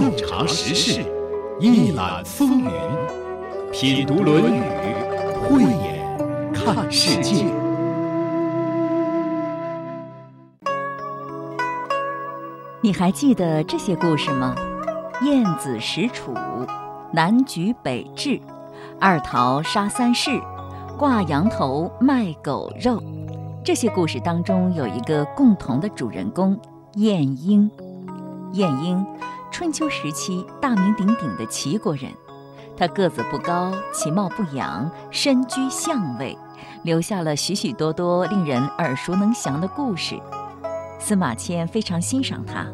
洞察时事，一览风云，品读《论语》，慧眼看世界。你还记得这些故事吗？晏子使楚，南橘北枳，二桃杀三士，挂羊头卖狗肉。这些故事当中有一个共同的主人公晏婴。晏婴，春秋时期大名鼎鼎的齐国人。他个子不高，其貌不扬，身居相位，留下了许许多多令人耳熟能详的故事。司马迁非常欣赏他，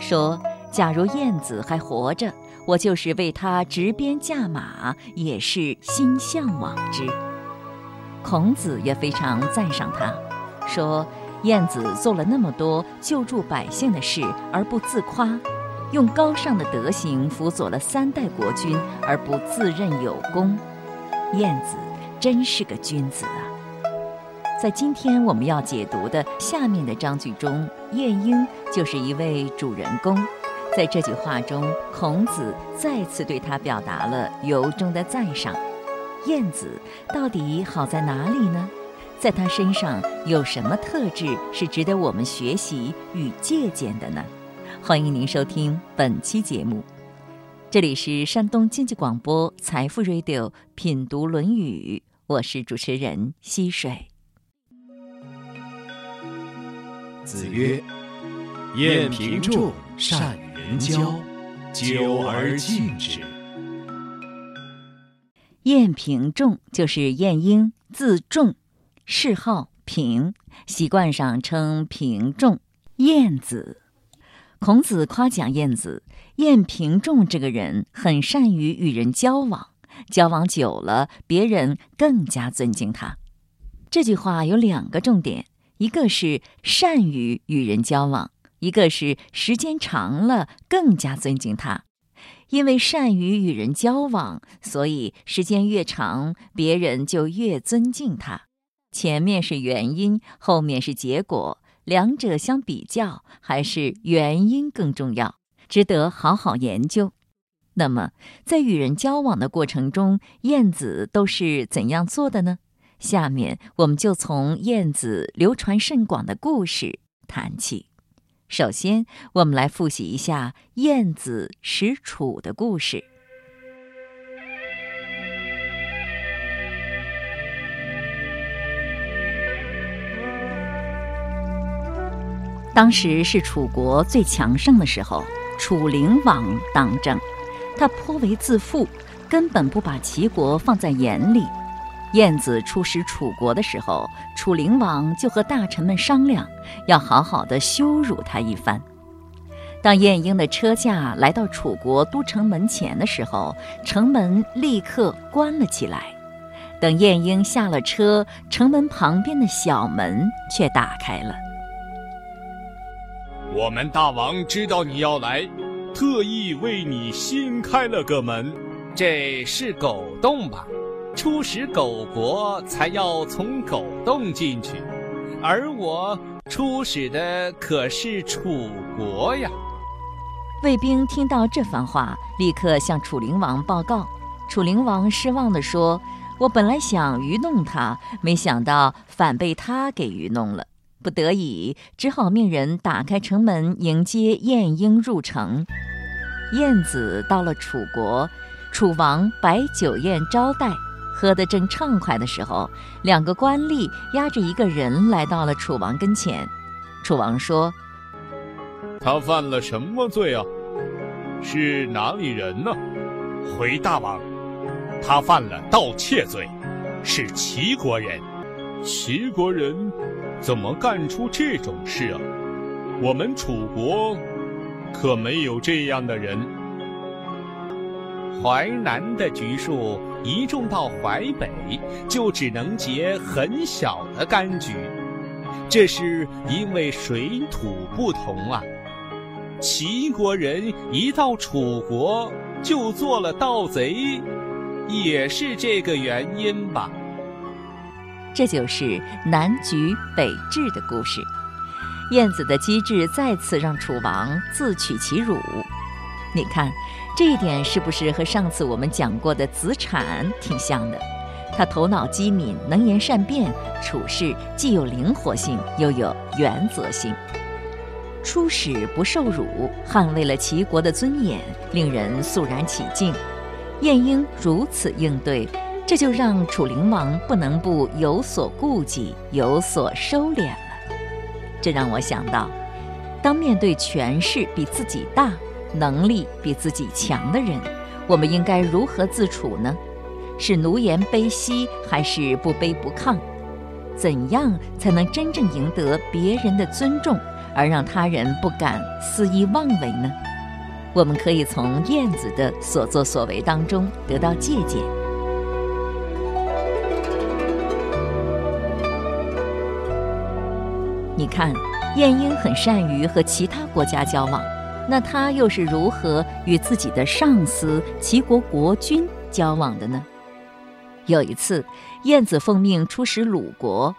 说：“假如晏子还活着，我就是为他执鞭驾马，也是心向往之。”孔子也非常赞赏他，说：“晏子做了那么多救助百姓的事而不自夸，用高尚的德行辅佐了三代国君而不自认有功，晏子真是个君子啊！”在今天我们要解读的下面的章句中，晏婴就是一位主人公。在这句话中，孔子再次对他表达了由衷的赞赏。晏子到底好在哪里呢？在他身上有什么特质是值得我们学习与借鉴的呢？欢迎您收听本期节目，这里是山东经济广播财富 Radio 品读《论语》，我是主持人溪水。子曰：“晏平仲善人交，久而敬之。”晏平仲就是晏婴，字仲，谥号平，习惯上称平仲。晏子，孔子夸奖晏子，晏平仲这个人很善于与人交往，交往久了，别人更加尊敬他。这句话有两个重点。一个是善于与人交往，一个是时间长了更加尊敬他。因为善于与人交往，所以时间越长，别人就越尊敬他。前面是原因，后面是结果，两者相比较，还是原因更重要，值得好好研究。那么，在与人交往的过程中，晏子都是怎样做的呢？下面我们就从晏子流传甚广的故事谈起。首先，我们来复习一下晏子使楚的故事。当时是楚国最强盛的时候，楚灵王当政，他颇为自负，根本不把齐国放在眼里。晏子出使楚国的时候，楚灵王就和大臣们商量，要好好的羞辱他一番。当晏婴的车驾来到楚国都城门前的时候，城门立刻关了起来。等晏婴下了车，城门旁边的小门却打开了。我们大王知道你要来，特意为你新开了个门。这是狗洞吧？出使狗国，才要从狗洞进去，而我出使的可是楚国呀！卫兵听到这番话，立刻向楚灵王报告。楚灵王失望地说：“我本来想愚弄他，没想到反被他给愚弄了。不得已，只好命人打开城门迎接晏婴入城。晏子到了楚国，楚王摆酒宴招待。”喝得正畅快的时候，两个官吏押着一个人来到了楚王跟前。楚王说：“他犯了什么罪啊？是哪里人呢？”回大王：“他犯了盗窃罪，是齐国人。齐国人怎么干出这种事啊？我们楚国可没有这样的人。”淮南的橘树一种到淮北，就只能结很小的柑橘，这是因为水土不同啊。齐国人一到楚国就做了盗贼，也是这个原因吧。这就是南橘北枳的故事。晏子的机智再次让楚王自取其辱。你看，这一点是不是和上次我们讲过的子产挺像的？他头脑机敏，能言善辩，处事既有灵活性，又有原则性。出使不受辱，捍卫了齐国的尊严，令人肃然起敬。晏婴如此应对，这就让楚灵王不能不有所顾忌，有所收敛了。这让我想到，当面对权势比自己大、能力比自己强的人，我们应该如何自处呢？是奴颜卑膝，还是不卑不亢？怎样才能真正赢得别人的尊重？而让他人不敢肆意妄为呢？我们可以从燕子的所作所为当中得到借鉴。你看，晏婴很善于和其他国家交往，那他又是如何与自己的上司齐国国君交往的呢？有一次，晏子奉命出使鲁国。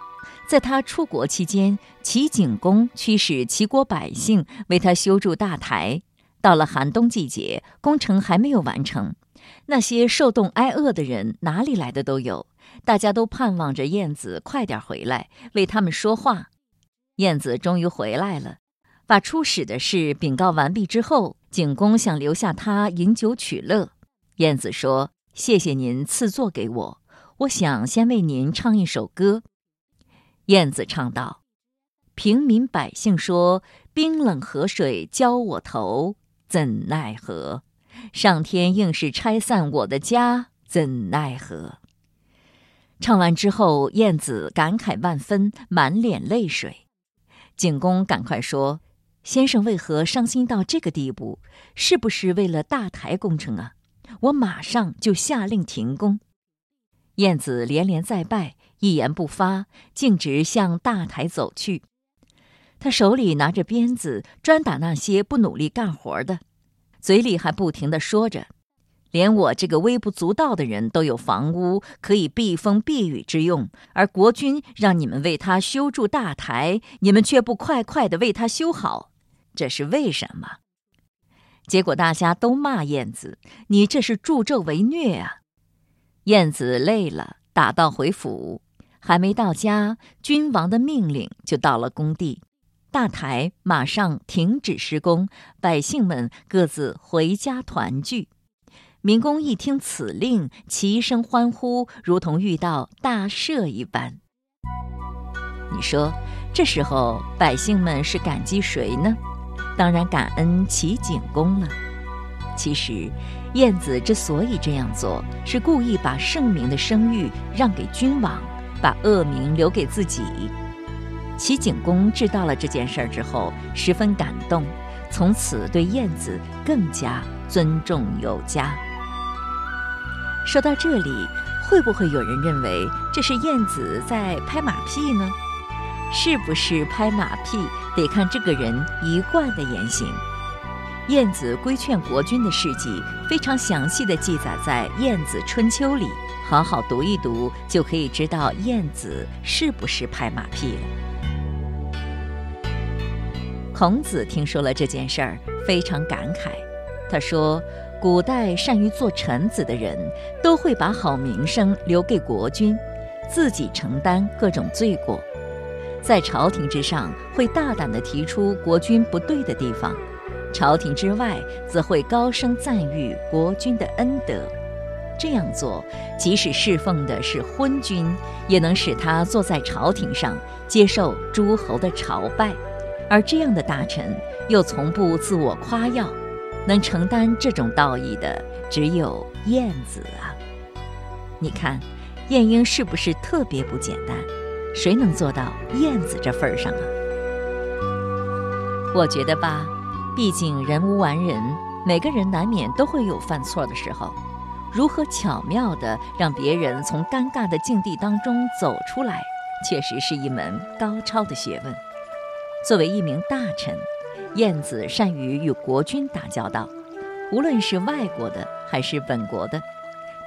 在他出国期间，齐景公驱使齐国百姓为他修筑大台。到了寒冬季节，工程还没有完成，那些受冻挨饿的人哪里来的都有，大家都盼望着燕子快点回来为他们说话。燕子终于回来了，把出使的事禀告完毕之后，景公想留下他饮酒取乐。燕子说：“谢谢您赐座给我，我想先为您唱一首歌。”燕子唱道：“平民百姓说，冰冷河水浇我头，怎奈何？上天硬是拆散我的家，怎奈何？”唱完之后，燕子感慨万分，满脸泪水。景公赶快说：“先生为何伤心到这个地步？是不是为了大台工程啊？我马上就下令停工。”燕子连连再拜。一言不发，径直向大台走去。他手里拿着鞭子，专打那些不努力干活的，嘴里还不停地说着：“连我这个微不足道的人都有房屋可以避风避雨之用，而国君让你们为他修筑大台，你们却不快快地为他修好，这是为什么？”结果大家都骂燕子：“你这是助纣为虐啊！”燕子累了，打道回府。还没到家，君王的命令就到了工地，大台马上停止施工，百姓们各自回家团聚。民工一听此令，齐声欢呼，如同遇到大赦一般。你说，这时候百姓们是感激谁呢？当然感恩齐景公了。其实，晏子之所以这样做，是故意把圣明的声誉让给君王。把恶名留给自己。齐景公知道了这件事儿之后，十分感动，从此对晏子更加尊重有加。说到这里，会不会有人认为这是晏子在拍马屁呢？是不是拍马屁，得看这个人一贯的言行。晏子规劝国君的事迹，非常详细的记载在《晏子春秋》里。好好读一读，就可以知道晏子是不是拍马屁了。孔子听说了这件事儿，非常感慨。他说：“古代善于做臣子的人，都会把好名声留给国君，自己承担各种罪过。在朝廷之上，会大胆地提出国君不对的地方；朝廷之外，则会高声赞誉国君的恩德。”这样做，即使侍奉的是昏君，也能使他坐在朝廷上接受诸侯的朝拜。而这样的大臣又从不自我夸耀，能承担这种道义的只有晏子啊！你看，晏婴是不是特别不简单？谁能做到晏子这份儿上啊？我觉得吧，毕竟人无完人，每个人难免都会有犯错的时候。如何巧妙地让别人从尴尬的境地当中走出来，确实是一门高超的学问。作为一名大臣，晏子善于与国君打交道，无论是外国的还是本国的，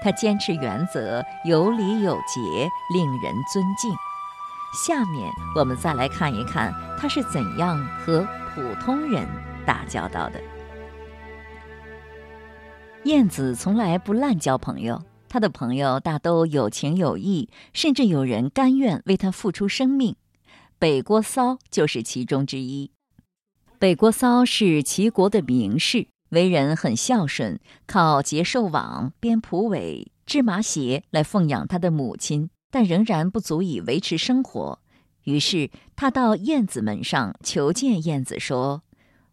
他坚持原则，有礼有节，令人尊敬。下面我们再来看一看他是怎样和普通人打交道的。燕子从来不滥交朋友，他的朋友大都有情有义，甚至有人甘愿为他付出生命。北郭骚就是其中之一。北郭骚是齐国的名士，为人很孝顺，靠结寿网、编蒲苇、织麻鞋来奉养他的母亲，但仍然不足以维持生活。于是他到燕子门上求见燕子，说。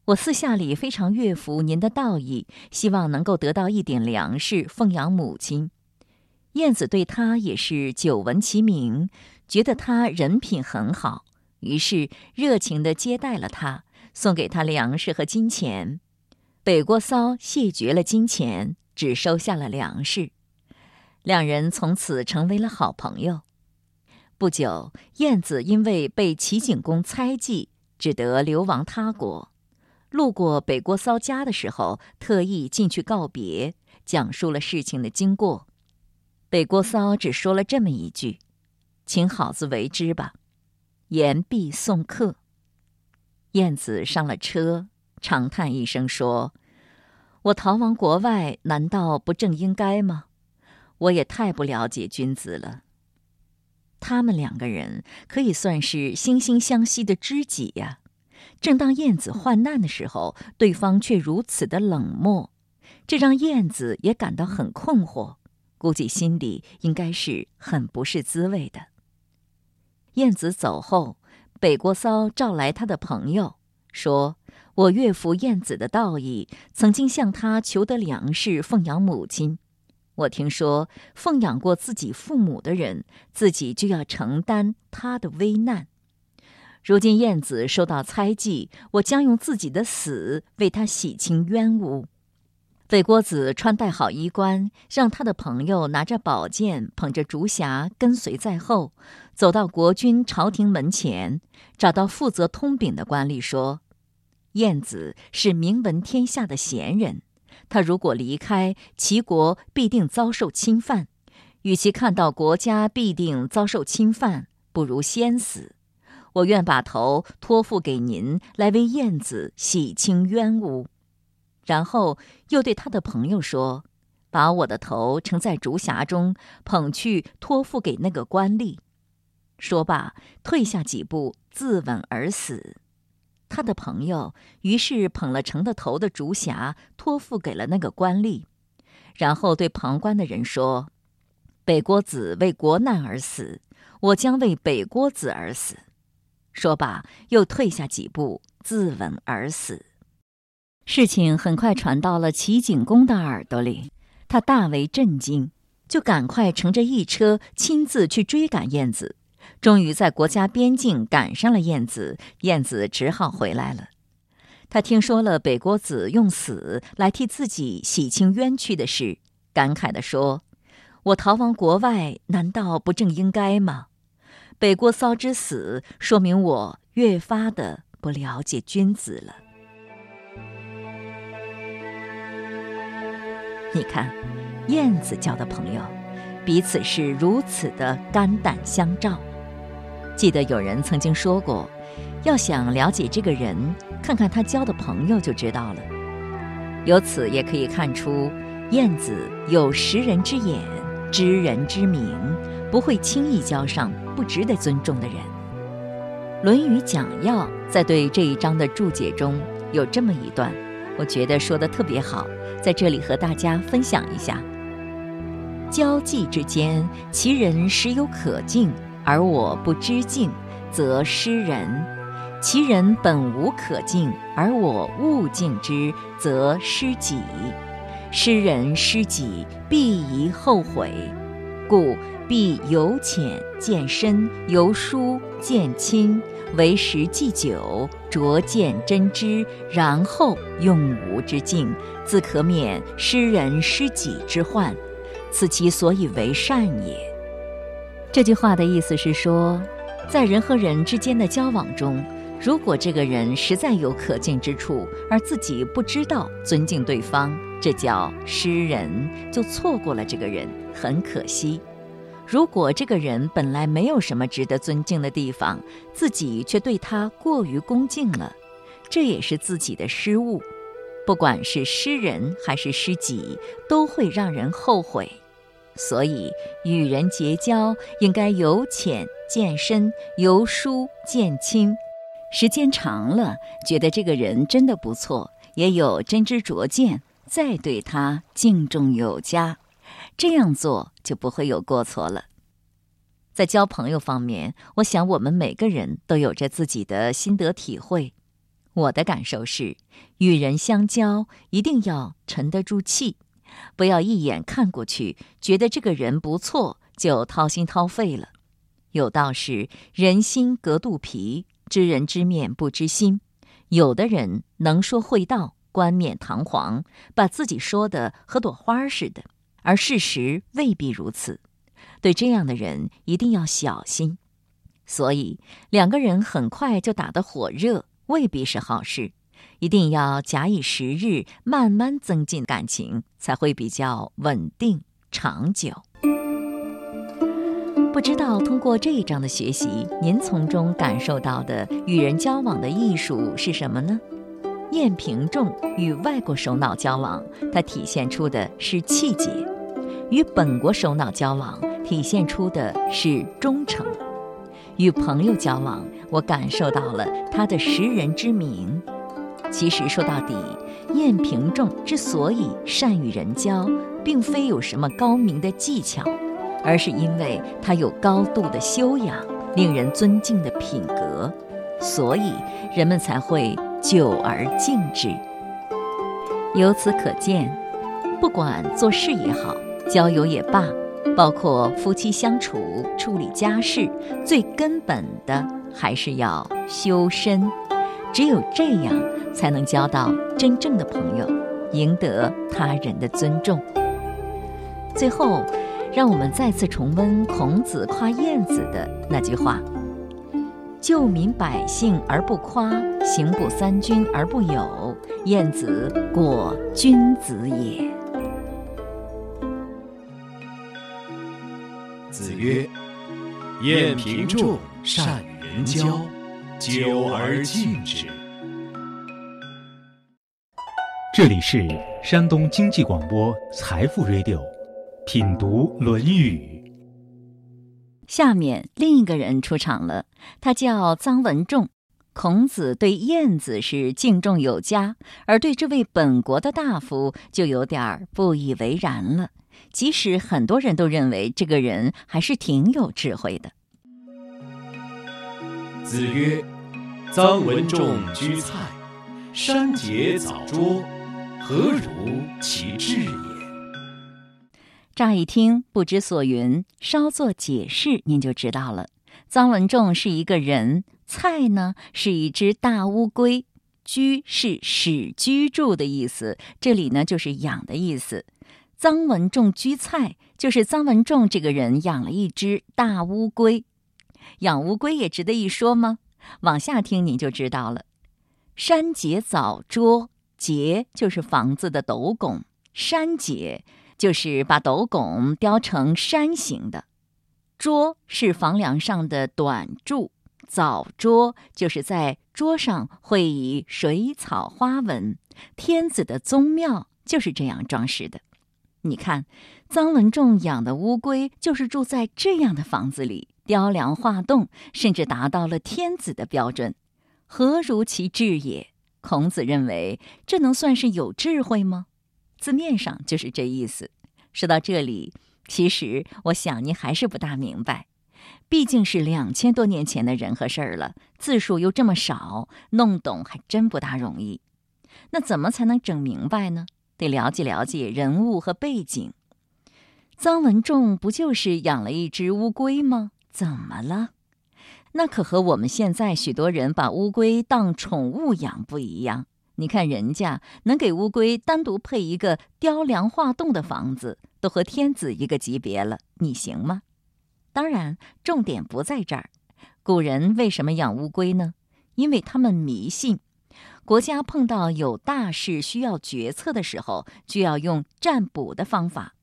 我私下里非常悦服您的道义，希望能够得到一点粮食奉养母亲。燕子对他也是久闻其名，觉得他人品很好，于是热情地接待了他，送给他粮食和金钱。北郭骚谢绝了金钱，只收下了粮食。两人从此成为了好朋友。不久，燕子因为被齐景公猜忌，只得流亡他国。路过北郭骚家的时候，特意进去告别，讲述了事情的经过。北郭骚只说了这么一句：“请好自为之吧。”言毕送客。燕子上了车，长叹一声说：“我逃亡国外，难道不正应该吗？我也太不了解君子了。他们两个人可以算是惺惺相惜的知己呀。”正当燕子患难的时候，对方却如此的冷漠，这让燕子也感到很困惑，估计心里应该是很不是滋味的。燕子走后，北郭骚召来他的朋友，说：“我岳父燕子的道义，曾经向他求得粮食奉养母亲。我听说，奉养过自己父母的人，自己就要承担他的危难。”如今燕子受到猜忌，我将用自己的死为他洗清冤污。北郭子穿戴好衣冠，让他的朋友拿着宝剑，捧着竹匣跟随在后，走到国君朝廷门前，找到负责通禀的官吏说：“晏子是名闻天下的贤人，他如果离开齐国，必定遭受侵犯。与其看到国家必定遭受侵犯，不如先死。”我愿把头托付给您，来为晏子洗清冤污。然后又对他的朋友说：“把我的头盛在竹匣中，捧去托付给那个官吏。”说罢，退下几步，自刎而死。他的朋友于是捧了盛的头的竹匣，托付给了那个官吏，然后对旁观的人说：“北郭子为国难而死，我将为北郭子而死。”说罢，又退下几步，自刎而死。事情很快传到了齐景公的耳朵里，他大为震惊，就赶快乘着一车，亲自去追赶燕子。终于在国家边境赶上了燕子，燕子只好回来了。他听说了北郭子用死来替自己洗清冤屈的事，感慨地说：“我逃亡国外，难道不正应该吗？”北郭骚之死，说明我越发的不了解君子了。你看，燕子交的朋友，彼此是如此的肝胆相照。记得有人曾经说过，要想了解这个人，看看他交的朋友就知道了。由此也可以看出，燕子有识人之眼，知人之明。不会轻易交上不值得尊重的人。《论语讲要》在对这一章的注解中有这么一段，我觉得说的特别好，在这里和大家分享一下：交际之间，其人时有可敬，而我不知敬，则失人；其人本无可敬，而我误敬之，则失己。失人失己，必宜后悔。故。必由浅见深，由疏见亲，为时既久，逐渐真知，然后用吾之境，自可免失人失己之患。此其所以为善也。这句话的意思是说，在人和人之间的交往中，如果这个人实在有可敬之处，而自己不知道尊敬对方，这叫失人，就错过了这个人，很可惜。如果这个人本来没有什么值得尊敬的地方，自己却对他过于恭敬了，这也是自己的失误。不管是失人还是失己，都会让人后悔。所以，与人结交应该由浅见深，由疏见轻。时间长了，觉得这个人真的不错，也有真知灼见，再对他敬重有加，这样做就不会有过错了。在交朋友方面，我想我们每个人都有着自己的心得体会。我的感受是，与人相交一定要沉得住气，不要一眼看过去觉得这个人不错就掏心掏肺了。有道是“人心隔肚皮”。知人知面不知心，有的人能说会道，冠冕堂皇，把自己说的和朵花似的，而事实未必如此。对这样的人一定要小心。所以，两个人很快就打得火热，未必是好事。一定要假以时日，慢慢增进感情，才会比较稳定长久。不知道通过这一章的学习，您从中感受到的与人交往的艺术是什么呢？晏平仲与外国首脑交往，它体现出的是气节；与本国首脑交往，体现出的是忠诚；与朋友交往，我感受到了他的识人之明。其实说到底，晏平仲之所以善与人交，并非有什么高明的技巧。而是因为他有高度的修养，令人尊敬的品格，所以人们才会久而敬之。由此可见，不管做事也好，交友也罢，包括夫妻相处、处理家事，最根本的还是要修身。只有这样，才能交到真正的朋友，赢得他人的尊重。最后。让我们再次重温孔子夸晏子的那句话：“救民百姓而不夸，行不三军而不友，晏子果君子也。”子曰：“晏平仲善与人交，久而敬之。”这里是山东经济广播财富 Radio。品读《论语》，下面另一个人出场了，他叫臧文仲。孔子对晏子是敬重有加，而对这位本国的大夫就有点不以为然了。即使很多人都认为这个人还是挺有智慧的。子曰：“臧文仲居蔡，山节藻拙，何如其志也？”乍一听不知所云，稍作解释，您就知道了。臧文仲是一个人，蔡呢是一只大乌龟，居是使居住的意思，这里呢就是养的意思。臧文仲居蔡，就是臧文仲这个人养了一只大乌龟。养乌龟也值得一说吗？往下听您就知道了。山节藻拙，节就是房子的斗拱，山节。就是把斗拱雕成山形的，桌是房梁上的短柱，藻桌就是在桌上会以水草花纹。天子的宗庙就是这样装饰的。你看，臧文仲养的乌龟就是住在这样的房子里，雕梁画栋，甚至达到了天子的标准。何如其智也？孔子认为，这能算是有智慧吗？字面上就是这意思。说到这里，其实我想您还是不大明白，毕竟是两千多年前的人和事儿了，字数又这么少，弄懂还真不大容易。那怎么才能整明白呢？得了解了解人物和背景。臧文仲不就是养了一只乌龟吗？怎么了？那可和我们现在许多人把乌龟当宠物养不一样。你看人家能给乌龟单独配一个雕梁画栋的房子，都和天子一个级别了，你行吗？当然，重点不在这儿。古人为什么养乌龟呢？因为他们迷信，国家碰到有大事需要决策的时候，就要用占卜的方法。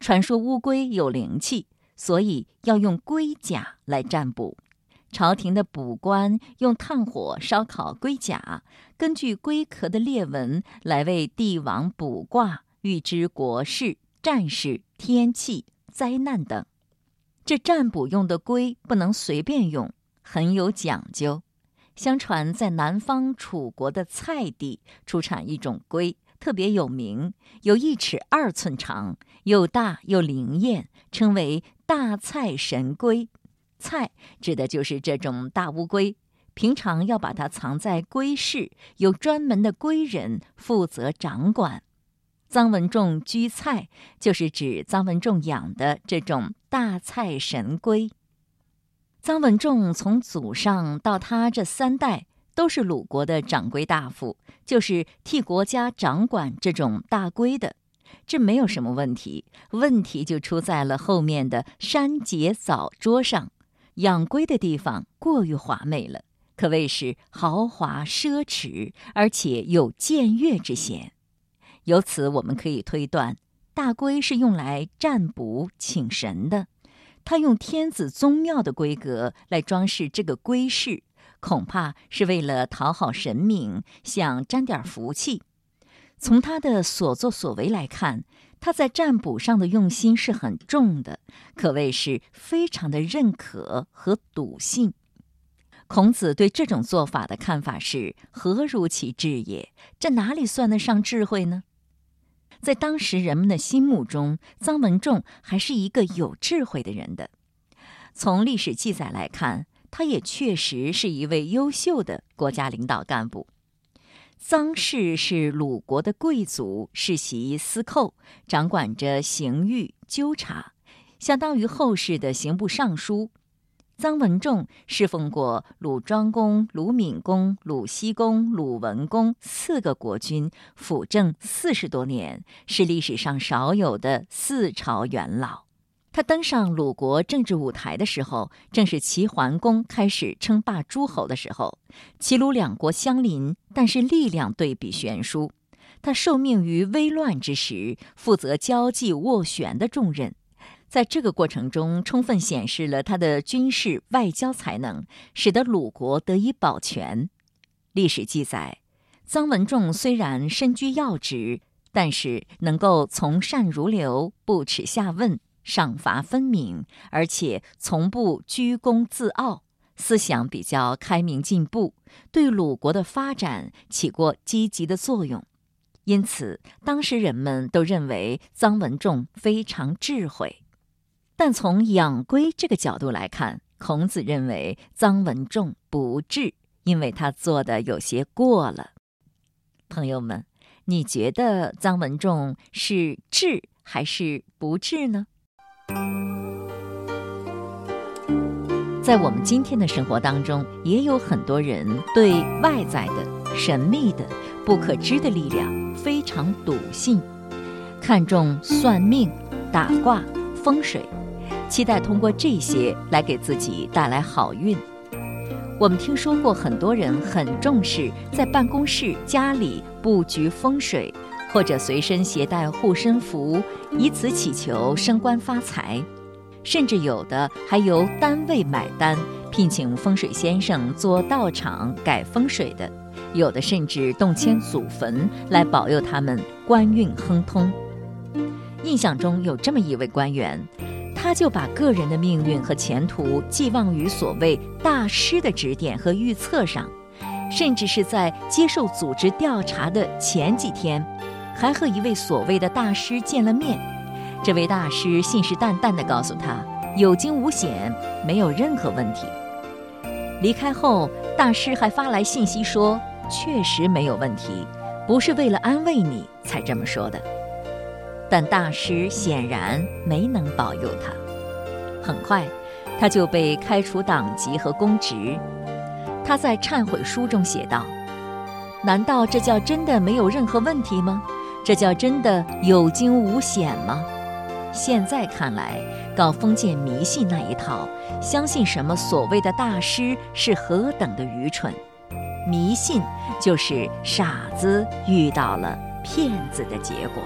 传说乌龟有灵气，所以要用龟甲来占卜。朝廷的卜官用炭火烧烤龟甲，根据龟壳的裂纹来为帝王卜卦，预知国事、战事、天气、灾难等。这占卜用的龟不能随便用，很有讲究。相传在南方楚国的蔡地出产一种龟，特别有名，有一尺二寸长，又大又灵验，称为大菜神龟。菜指的就是这种大乌龟，平常要把它藏在龟室，有专门的龟人负责掌管。臧文仲居蔡，就是指臧文仲养的这种大菜神龟。臧文仲从祖上到他这三代都是鲁国的掌柜大夫，就是替国家掌管这种大龟的，这没有什么问题。问题就出在了后面的山节藻桌上。养龟的地方过于华美了，可谓是豪华奢侈，而且有僭越之嫌。由此，我们可以推断，大龟是用来占卜请神的。他用天子宗庙的规格来装饰这个龟室，恐怕是为了讨好神明，想沾点福气。从他的所作所为来看。他在占卜上的用心是很重的，可谓是非常的认可和笃信。孔子对这种做法的看法是：何如其智也？这哪里算得上智慧呢？在当时人们的心目中，臧文仲还是一个有智慧的人的。从历史记载来看，他也确实是一位优秀的国家领导干部。臧氏是鲁国的贵族，世袭司寇，掌管着刑狱纠察，相当于后世的刑部尚书。臧文仲侍奉过鲁庄公、鲁闵公、鲁僖公、鲁文公四个国君，辅政四十多年，是历史上少有的四朝元老。他登上鲁国政治舞台的时候，正是齐桓公开始称霸诸侯的时候。齐鲁两国相邻，但是力量对比悬殊。他受命于危乱之时，负责交际斡旋的重任，在这个过程中，充分显示了他的军事外交才能，使得鲁国得以保全。历史记载，臧文仲虽然身居要职，但是能够从善如流，不耻下问。赏罚分明，而且从不居功自傲，思想比较开明进步，对鲁国的发展起过积极的作用。因此，当时人们都认为臧文仲非常智慧。但从养龟这个角度来看，孔子认为臧文仲不智，因为他做的有些过了。朋友们，你觉得臧文仲是智还是不智呢？在我们今天的生活当中，也有很多人对外在的、神秘的、不可知的力量非常笃信，看重算命、打卦、风水，期待通过这些来给自己带来好运。我们听说过很多人很重视在办公室、家里布局风水，或者随身携带护身符，以此祈求升官发财。甚至有的还由单位买单，聘请风水先生做道场改风水的；有的甚至动迁祖坟来保佑他们官运亨通。印象中有这么一位官员，他就把个人的命运和前途寄望于所谓大师的指点和预测上，甚至是在接受组织调查的前几天，还和一位所谓的大师见了面。这位大师信誓旦旦地告诉他：“有惊无险，没有任何问题。”离开后，大师还发来信息说：“确实没有问题，不是为了安慰你才这么说的。”但大师显然没能保佑他。很快，他就被开除党籍和公职。他在忏悔书中写道：“难道这叫真的没有任何问题吗？这叫真的有惊无险吗？”现在看来，搞封建迷信那一套，相信什么所谓的大师是何等的愚蠢。迷信就是傻子遇到了骗子的结果。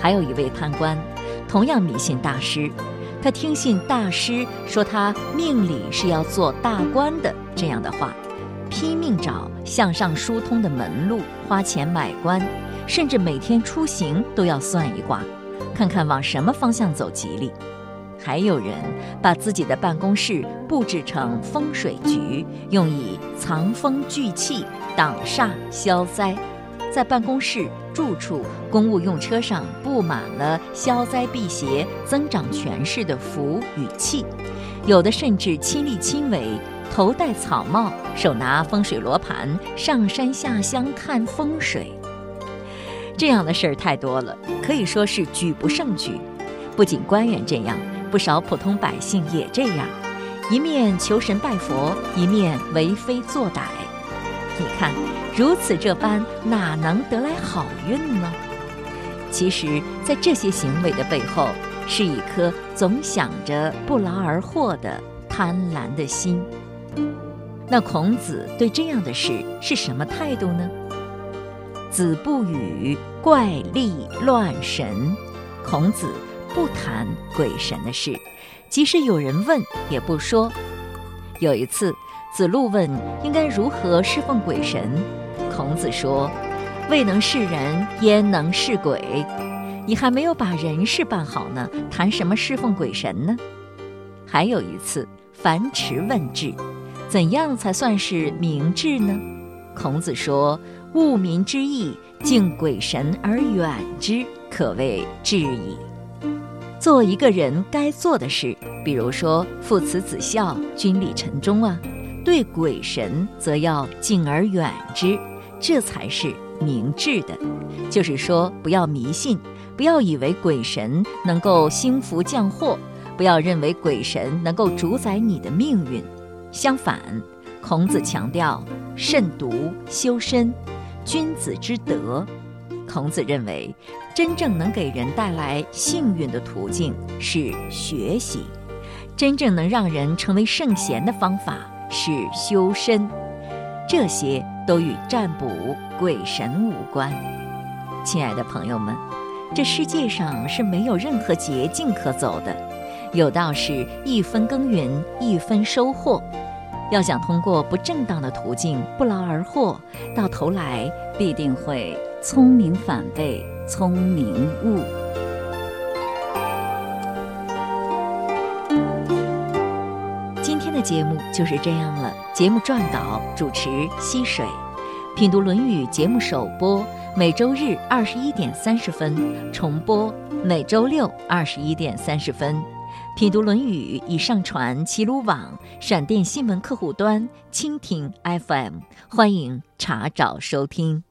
还有一位贪官，同样迷信大师，他听信大师说他命里是要做大官的这样的话，拼命找向上疏通的门路，花钱买官，甚至每天出行都要算一卦，看看往什么方向走吉利。还有人把自己的办公室布置成风水局，用以藏风聚气、挡煞消灾。在办公室、住处、公务用车上布满了消灾辟邪、增长权势的符与器，有的甚至亲力亲为，头戴草帽，手拿风水罗盘，上山下乡看风水。这样的事儿太多了，可以说是举不胜举。不仅官员这样。不少普通百姓也这样，一面求神拜佛，一面为非作歹。你看，如此这般，哪能得来好运呢？其实，在这些行为的背后，是一颗总想着不劳而获的贪婪的心。那孔子对这样的事是什么态度呢？子不语怪力乱神。孔子。不谈鬼神的事，即使有人问，也不说。有一次，子路问应该如何侍奉鬼神，孔子说：“未能事人，焉能事鬼？你还没有把人事办好呢，谈什么侍奉鬼神呢？”还有一次，樊迟问智：“怎样才算是明智呢？”孔子说：“务民之义，敬鬼神而远之，可谓至矣。”做一个人该做的事，比如说父慈子孝、君礼臣忠啊；对鬼神则要敬而远之，这才是明智的。就是说，不要迷信，不要以为鬼神能够兴福降祸，不要认为鬼神能够主宰你的命运。相反，孔子强调慎独、修身、君子之德。孔子认为，真正能给人带来幸运的途径是学习；真正能让人成为圣贤的方法是修身。这些都与占卜鬼神无关。亲爱的朋友们，这世界上是没有任何捷径可走的，有道是一分耕耘一分收获。要想通过不正当的途径不劳而获，到头来必定会。聪明反被聪明误。今天的节目就是这样了。节目撰稿主持溪水，品读《论语》节目首播每周日二十一点三十分，重播每周六二十一点三十分。品读《论语》已上传齐鲁网、闪电新闻客户端、蜻蜓 FM，欢迎查找收听。